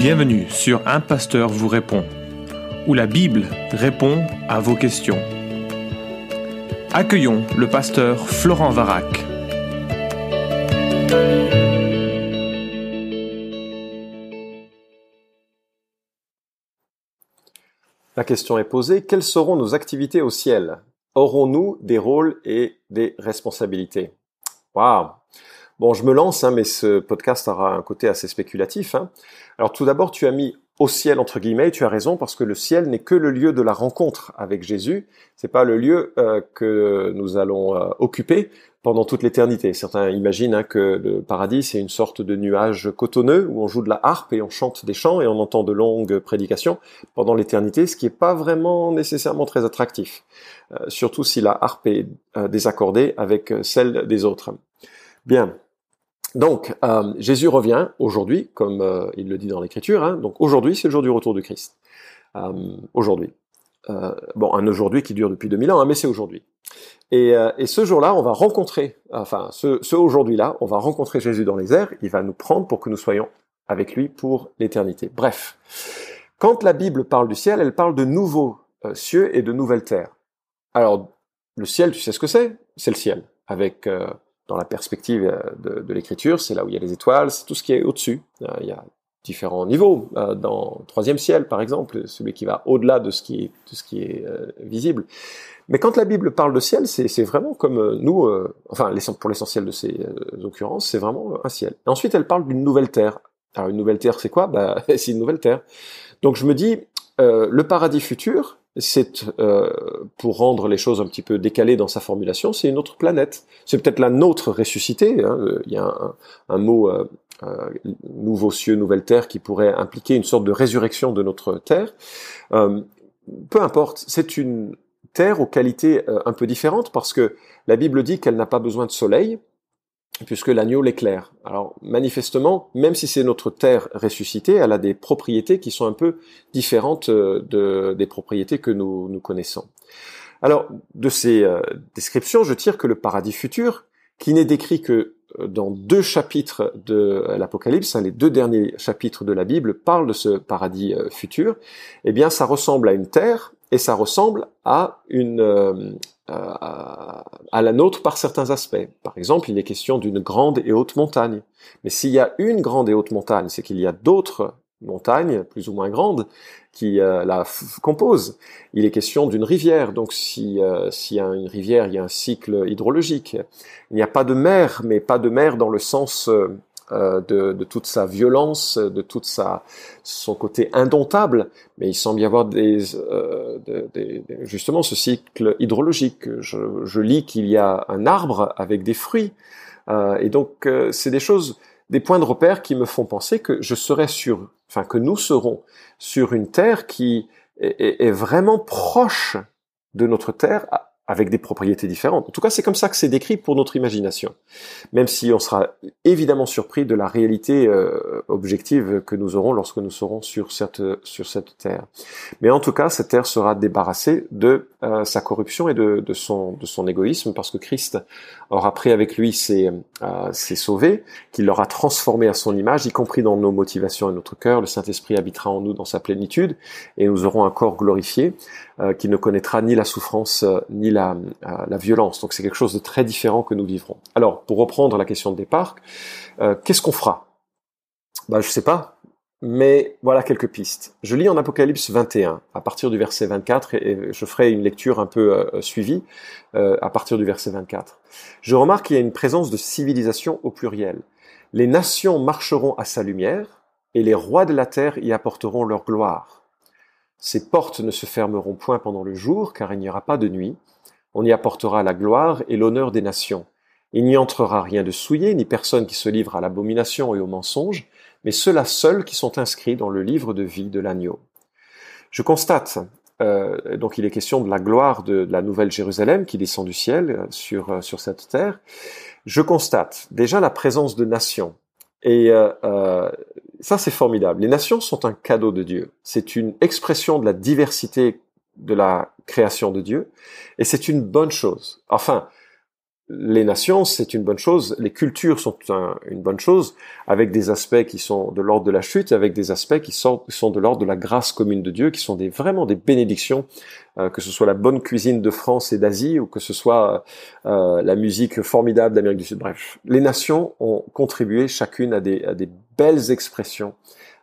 Bienvenue sur Un Pasteur vous répond, où la Bible répond à vos questions. Accueillons le pasteur Florent Varac. La question est posée, quelles seront nos activités au ciel? Aurons-nous des rôles et des responsabilités? Waouh Bon, je me lance, hein, mais ce podcast aura un côté assez spéculatif. Hein. Alors tout d'abord, tu as mis au ciel entre guillemets, tu as raison parce que le ciel n'est que le lieu de la rencontre avec Jésus. C'est pas le lieu euh, que nous allons euh, occuper pendant toute l'éternité. Certains imaginent hein, que le paradis c'est une sorte de nuage cotonneux où on joue de la harpe et on chante des chants et on entend de longues prédications pendant l'éternité, ce qui n'est pas vraiment nécessairement très attractif, euh, surtout si la harpe est désaccordée avec celle des autres. Bien, donc, euh, Jésus revient aujourd'hui, comme euh, il le dit dans l'Écriture. Hein. donc aujourd'hui, c'est le jour du retour de Christ. Euh, aujourd'hui. bon, un aujourd'hui qui dure depuis 2000 ans, hein, mais c'est aujourd'hui. Et, ce jour-là, on va rencontrer, enfin, ce, ce aujourd'hui-là, on va rencontrer Jésus dans les airs. Il va nous prendre pour que nous soyons avec lui pour l'éternité. Bref, quand la Bible parle du ciel, elle parle de nouveaux cieux et de nouvelles terres. Alors, le ciel, tu sais ce que c'est? C'est le ciel, avec dans la perspective euh, de, l'écriture, c'est là où il y a les étoiles, c'est tout ce qui est au-dessus. Euh, il y a différents niveaux. Euh, dans le troisième ciel, par exemple, celui qui va au-delà de ce qui est, visible. Mais quand la Bible parle de ciel, c'est vraiment comme nous, enfin pour l'essentiel de ces occurrences, c'est vraiment un ciel. Et ensuite, elle parle d'une nouvelle terre. Alors une nouvelle terre, c'est quoi? Bah, C'est une nouvelle terre. Donc je me dis, le paradis futur, c'est euh, pour rendre les choses un petit peu décalées dans sa formulation, c'est une autre planète. C'est peut-être la nôtre ressuscitée. Hein. Il y a un, mot euh, euh, nouveau cieux, nouvelle terre qui pourrait impliquer une sorte de résurrection de notre terre. peu importe, c'est une terre aux qualités un peu différentes parce que la Bible dit qu'elle n'a pas besoin de soleil, puisque l'agneau l'éclaire. Alors manifestement, même si c'est notre terre ressuscitée, elle a des propriétés qui sont un peu différentes euh, de, des propriétés que nous, nous connaissons. Alors de ces euh, descriptions, je tire que le paradis futur, qui n'est décrit que euh, dans deux chapitres de l'Apocalypse, hein, les deux derniers chapitres de la Bible parlent de ce paradis futur, eh bien ça ressemble à une terre et ça ressemble à une, à la nôtre par certains aspects. Par exemple, il est question d'une grande et haute montagne. Mais s'il y a une grande et haute montagne, c'est qu'il y a d'autres montagnes, plus ou moins grandes, qui euh, la composent. Il est question d'une rivière, donc euh, s'il y a une rivière, il y a un cycle hydrologique. Il n'y a pas de mer, mais pas de mer dans le sens euh, euh, de, toute sa violence, de toute sa son côté indomptable, mais il semble y avoir des, euh, justement ce cycle hydrologique. Je, lis qu'il y a un arbre avec des fruits, euh, et donc c'est des choses, des points de repère qui me font penser que je serai sur, enfin que nous serons sur une terre qui est vraiment proche de notre terre avec des propriétés différentes. En tout cas, c'est comme ça que c'est décrit pour notre imagination. Même si on sera évidemment surpris de la réalité euh, objective que nous aurons lorsque nous serons sur cette sur cette terre. Mais en tout cas, cette terre sera débarrassée de euh, sa corruption et de, de, son de son égoïsme, parce que Christ aura pris avec lui ses euh, ses sauvés, qu'il l'aura transformé à son image, y compris dans nos motivations et notre cœur. Le Saint Esprit habitera en nous dans sa plénitude, et nous aurons un corps glorifié euh, qui ne connaîtra ni la souffrance ni la la, violence. Donc c'est quelque chose de très différent que nous vivrons. Alors, pour reprendre la question de départ, euh, qu'est-ce qu'on fera? Bah, Je sais pas, mais voilà quelques pistes. Je lis en Apocalypse 21, à partir du verset 24, et, je ferai une lecture un peu euh, suivie euh, à partir du verset 24. Je remarque qu'il y a une présence de civilisation au pluriel. Les nations marcheront à sa lumière, et les rois de la terre y apporteront leur gloire. Ces portes ne se fermeront point pendant le jour, car il n'y aura pas de nuit. On y apportera la gloire et l'honneur des nations. Il n'y entrera rien de souillé, ni personne qui se livre à l'abomination et au mensonge, mais ceux-là seuls qui sont inscrits dans le livre de vie de l'agneau. Je constate, euh, donc il est question de la gloire de, la nouvelle Jérusalem qui descend du ciel euh, sur, euh, sur cette terre. Je constate déjà la présence de nations. Et ça, c'est formidable. Les nations sont un cadeau de Dieu. C'est une expression de la diversité de la création de Dieu, et c'est une bonne chose. Enfin, les nations, c'est une bonne chose, les cultures sont une bonne chose, avec des aspects qui sont de l'ordre de la chute, avec des aspects qui sont, sont de l'ordre de la grâce commune de Dieu, qui sont des, vraiment des bénédictions, euh, que ce soit la bonne cuisine de France et d'Asie, ou que ce soit euh, la musique formidable d'Amérique du Sud. Bref, les nations ont contribué chacune à des belles expressions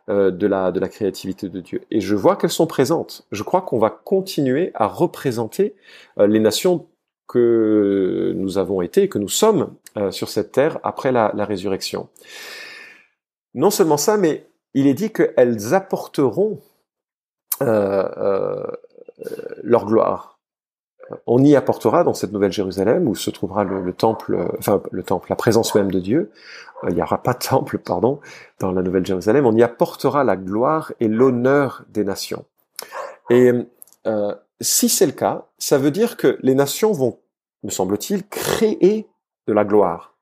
euh, de, la, de la créativité de Dieu. Et je vois qu'elles sont présentes. Je crois qu'on va continuer à représenter les nations que nous avons été, que nous sommes euh, sur cette terre après la, résurrection. Non seulement ça, mais il est dit qu'elles apporteront euh, euh, leur gloire. On y apportera dans cette nouvelle Jérusalem où se trouvera le, temple, enfin le temple, la présence même de Dieu. Il n'y aura pas de temple, pardon, dans la nouvelle Jérusalem. On y apportera la gloire et l'honneur des nations. Et si c'est le cas, ça veut dire que les nations vont, me semble-t-il, créer de la gloire.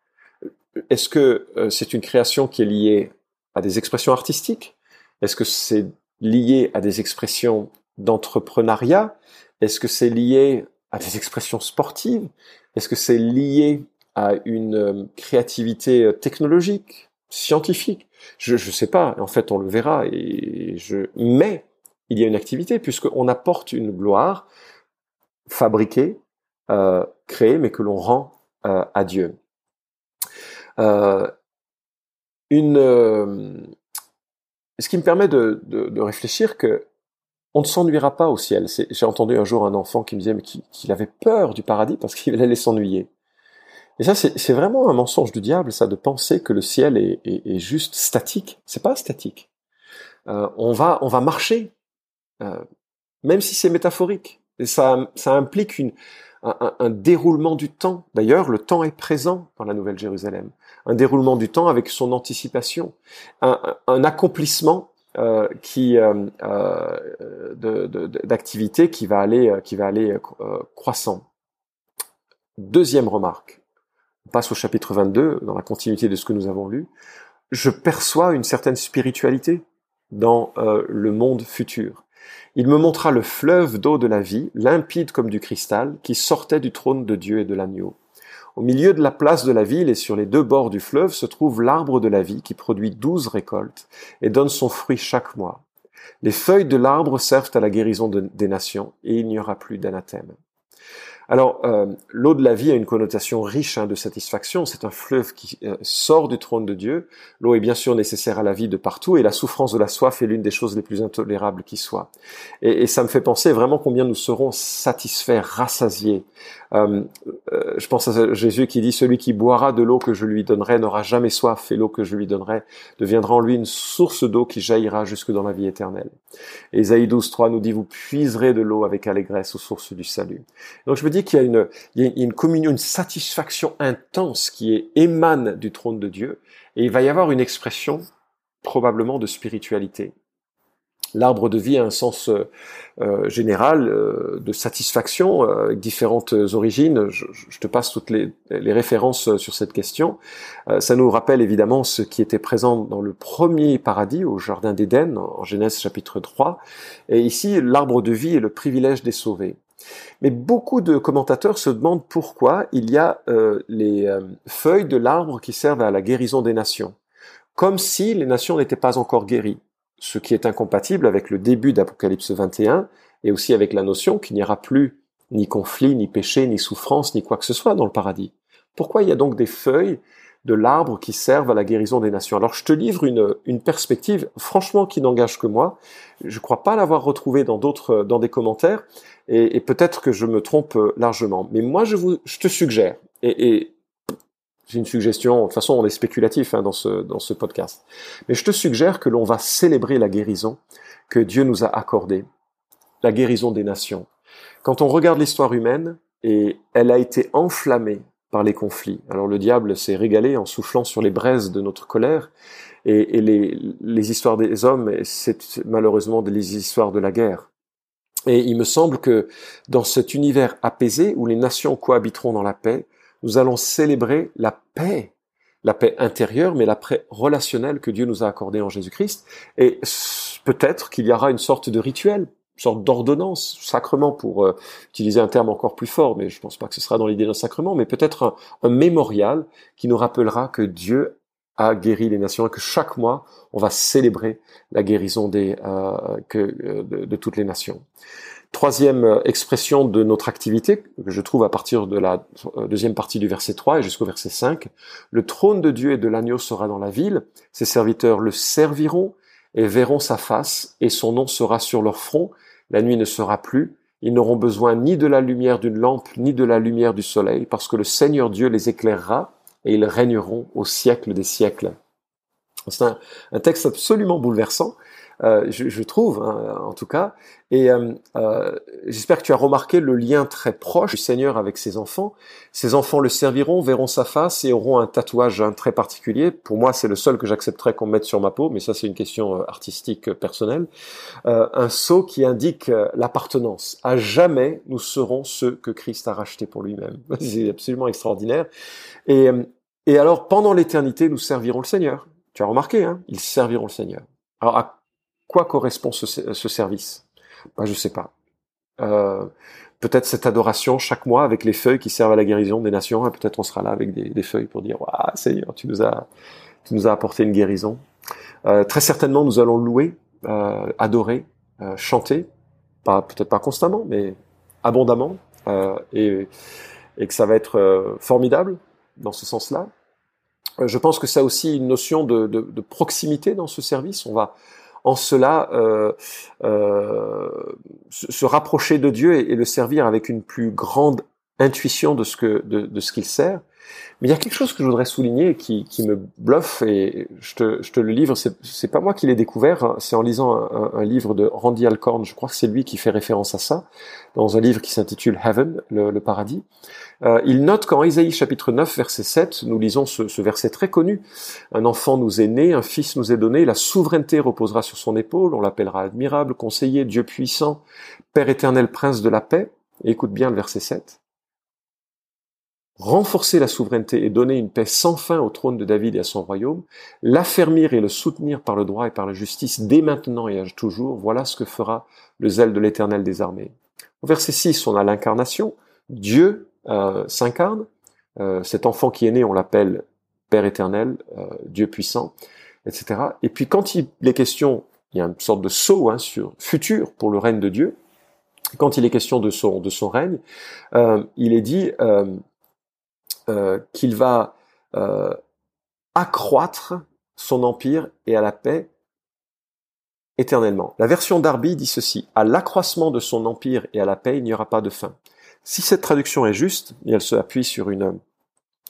Est-ce que euh, c'est une création qui est liée à des expressions artistiques? Est-ce que c'est lié à des expressions d'entrepreneuriat? Est-ce que c'est lié à des expressions sportives? Est-ce que c'est lié à une euh, créativité euh, technologique, scientifique? Je ne sais pas. En fait, on le verra. Mais il y a une activité puisqu'on apporte une gloire fabriquée, euh, créée, mais que l'on rend à Dieu. Une, ce qui me permet de réfléchir que on ne s'ennuiera pas au ciel. J'ai entendu un jour un enfant qui me disait qu'il avait peur du paradis parce qu'il allait s'ennuyer. Et ça, c'est vraiment un mensonge du diable, ça, de penser que le ciel est, juste statique. C'est pas statique. Euh, on va, on va marcher, euh, même si c'est métaphorique. Et ça, ça implique un, déroulement du temps. D'ailleurs, le temps est présent dans la Nouvelle Jérusalem. Un déroulement du temps avec son anticipation, un accomplissement euh, qui euh, euh d'activité qui va aller qui va aller croissant. Deuxième remarque. On passe au chapitre 22 dans la continuité de ce que nous avons lu. Je perçois une certaine spiritualité dans le monde futur. Il me montra le fleuve d'eau de la vie, limpide comme du cristal, qui sortait du trône de Dieu et de l'agneau. Au milieu de la place de la ville et sur les deux bords du fleuve se trouve l'arbre de la vie qui produit douze récoltes et donne son fruit chaque mois. Les feuilles de l'arbre servent à la guérison des nations et il n'y aura plus d'anathème. Alors, euh, l'eau de la vie a une connotation riche hein, de satisfaction. C'est un fleuve qui euh, sort du trône de Dieu. L'eau est bien sûr nécessaire à la vie de partout, et la souffrance de la soif est l'une des choses les plus intolérables qui soient. Et, et, ça me fait penser vraiment combien nous serons satisfaits, rassasiés. Euh, euh, je pense à Jésus qui dit celui qui boira de l'eau que je lui donnerai n'aura jamais soif, et l'eau que je lui donnerai deviendra en lui une source d'eau qui jaillira jusque dans la vie éternelle. Et Isaïe 12, 3 nous dit vous puiserez de l'eau avec allégresse aux sources du salut. Donc je me dis qu'il y a une, il y a une communion, une satisfaction intense qui émane du trône de Dieu, et il va y avoir une expression probablement de spiritualité. L'arbre de vie a un sens euh, euh, général euh, de satisfaction avec différentes origines. Je, te passe toutes les, les, références sur cette question. ça nous rappelle évidemment ce qui était présent dans le premier paradis au jardin d'Éden en Genèse chapitre 3. Et ici, l'arbre de vie est le privilège des sauvés. Mais beaucoup de commentateurs se demandent pourquoi il y a les feuilles de l'arbre qui servent à la guérison des nations, comme si les nations n'étaient pas encore guéries, ce qui est incompatible avec le début d'Apocalypse 21 et aussi avec la notion qu'il n'y aura plus ni conflit, ni péché, ni souffrance, ni quoi que ce soit dans le paradis. Pourquoi il y a donc des feuilles de l'arbre qui servent à la guérison des nations? Alors je te livre une, une perspective, franchement, qui n'engage que moi. Je ne crois pas l'avoir retrouvée dans d'autres, dans des commentaires, et, peut-être que je me trompe largement. Mais moi, je, vous, je te suggère, et, et c'est une suggestion, de toute façon on est spéculatif hein, dans, ce, dans ce podcast, mais je te suggère que l'on va célébrer la guérison que Dieu nous a accordée, la guérison des nations. Quand on regarde l'histoire humaine, et elle a été enflammée par les conflits. Alors le diable s'est régalé en soufflant sur les braises de notre colère, et, les, les, histoires des hommes, c'est malheureusement des histoires de la guerre. Et il me semble que dans cet univers apaisé, où les nations cohabiteront dans la paix, nous allons célébrer la paix, la paix intérieure, mais la paix relationnelle que Dieu nous a accordée en Jésus-Christ. Et peut-être qu'il y aura une sorte de rituel sorte d'ordonnance, sacrement pour euh, utiliser un terme encore plus fort, mais je ne pense pas que ce sera dans l'idée d'un sacrement, mais peut-être un, mémorial qui nous rappellera que Dieu a guéri les nations et que chaque mois on va célébrer la guérison des, euh, que, euh, de, toutes les nations. Troisième expression de notre activité, que je trouve à partir de la deuxième partie du verset 3 et jusqu'au verset 5, le trône de Dieu et de l'agneau sera dans la ville, ses serviteurs le serviront et verront sa face, et son nom sera sur leur front, la nuit ne sera plus, ils n'auront besoin ni de la lumière d'une lampe, ni de la lumière du soleil, parce que le Seigneur Dieu les éclairera, et ils régneront au siècle des siècles. C'est un, texte absolument bouleversant, euh, je, je, trouve, hein, en tout cas. Et euh, euh, j'espère que tu as remarqué le lien très proche du Seigneur avec ses enfants. Ses enfants le serviront, verront sa face et auront un tatouage hein, très particulier. Pour moi, c'est le seul que j'accepterais qu'on mette sur ma peau, mais ça, c'est une question artistique personnelle. un sceau qui indique l'appartenance. À jamais, nous serons ceux que Christ a rachetés pour lui-même. c'est absolument extraordinaire. Et, et alors, pendant l'éternité, nous servirons le Seigneur. Tu as remarqué, hein Ils serviront le Seigneur. Quoi correspond ce, ce service? Ben, Je sais pas. Euh, peut-être cette adoration chaque mois avec les feuilles qui servent à la guérison des nations. Hein, peut-être on sera là avec des, des feuilles pour dire Waouh, Seigneur, tu nous as, tu nous as apporté une guérison. Euh, très certainement, nous allons louer, euh, adorer, euh, chanter, pas peut-être pas constamment, mais abondamment, euh, et, et que ça va être euh, formidable dans ce sens-là. Je pense que ça a aussi une notion de, de, de proximité dans ce service. On va en cela euh, euh, se rapprocher de Dieu et, le servir avec une plus grande intuition de ce que de, de ce qu'il sert. Mais il y a quelque chose que je voudrais souligner qui, qui me bluffe et je te, je te le livre. C'est pas moi qui l'ai découvert, hein. c'est en lisant un, un, livre de Randy Alcorn. Je crois que c'est lui qui fait référence à ça dans un livre qui s'intitule Heaven, le, le paradis. Euh, il note qu'en Isaïe chapitre 9 verset 7, nous lisons ce, ce, verset très connu. Un enfant nous est né, un fils nous est donné, la souveraineté reposera sur son épaule, on l'appellera admirable, conseiller, Dieu puissant, Père éternel, prince de la paix. écoute bien le verset 7 renforcer la souveraineté et donner une paix sans fin au trône de David et à son royaume, l'affermir et le soutenir par le droit et par la justice dès maintenant et à toujours, voilà ce que fera le zèle de l'éternel des armées. Au verset 6, on a l'incarnation, Dieu euh, s'incarne, euh, cet enfant qui est né, on l'appelle Père éternel, euh, Dieu puissant, etc. Et puis quand il est question, il y a une sorte de saut hein, sur futur pour le règne de Dieu, quand il est question de son, de son règne, il est dit euh, qu'il va euh, accroître son empire et à la paix éternellement. La version d'Arby dit ceci, à l'accroissement de son empire et à la paix, il n'y aura pas de fin. Si cette traduction est juste, et elle se appuie sur une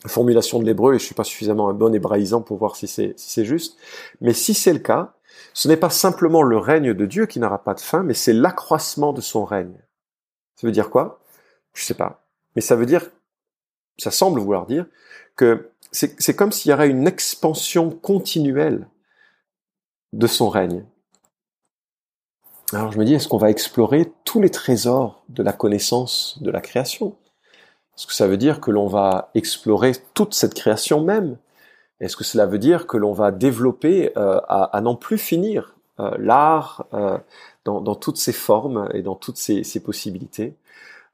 formulation de l'hébreu, et je suis pas suffisamment un bon hébraïsant pour voir si c'est si juste, mais si c'est le cas, ce n'est pas simplement le règne de Dieu qui n'aura pas de fin, mais c'est l'accroissement de son règne. Ça veut dire quoi? Je sais pas. Mais ça veut dire ça semble vouloir dire que c'est comme s'il y aurait une expansion continuelle de son règne. Alors je me dis, est-ce qu'on va explorer tous les trésors de la connaissance de la création? Est-ce que ça veut dire que l'on va explorer toute cette création même? Est-ce que cela veut dire que l'on va développer euh, à, n'en plus finir euh, l'art euh, dans, toutes ses formes et dans toutes ses possibilités?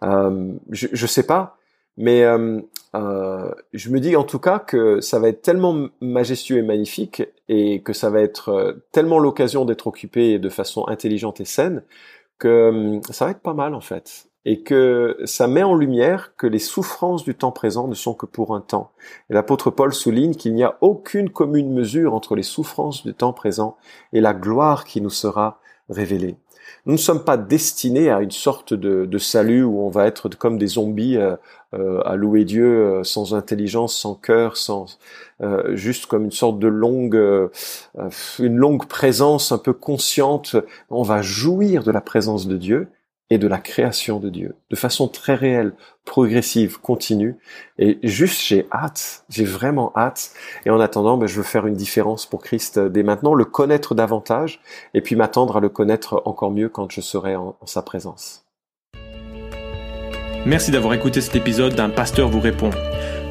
Je ne sais pas, mais euh, euh, je me dis en tout cas que ça va être tellement majestueux et magnifique et que ça va être euh, tellement l'occasion d'être occupé de façon intelligente et saine que ça va être pas mal en fait. Et que ça met en lumière que les souffrances du temps présent ne sont que pour un temps. Et l'apôtre Paul souligne qu'il n'y a aucune commune mesure entre les souffrances du temps présent et la gloire qui nous sera révélée. Nous ne sommes pas destinés à une sorte de, de salut où on va être comme des zombies euh, euh, à louer Dieu euh, sans intelligence, sans cœur, sans juste comme une sorte de longue, une longue présence un peu consciente. On va jouir de la présence de Dieu et de la création de Dieu, de façon très réelle, progressive, continue. Et juste, j'ai hâte, j'ai vraiment hâte. Et en attendant, ben, je veux faire une différence pour Christ dès maintenant, le connaître davantage, et puis m'attendre à le connaître encore mieux quand je serai en, sa présence. Merci d'avoir écouté cet épisode d'un pasteur vous répond.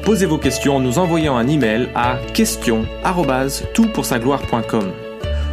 Posez vos questions en nous envoyant un email à questions@toutpoursagloire.com.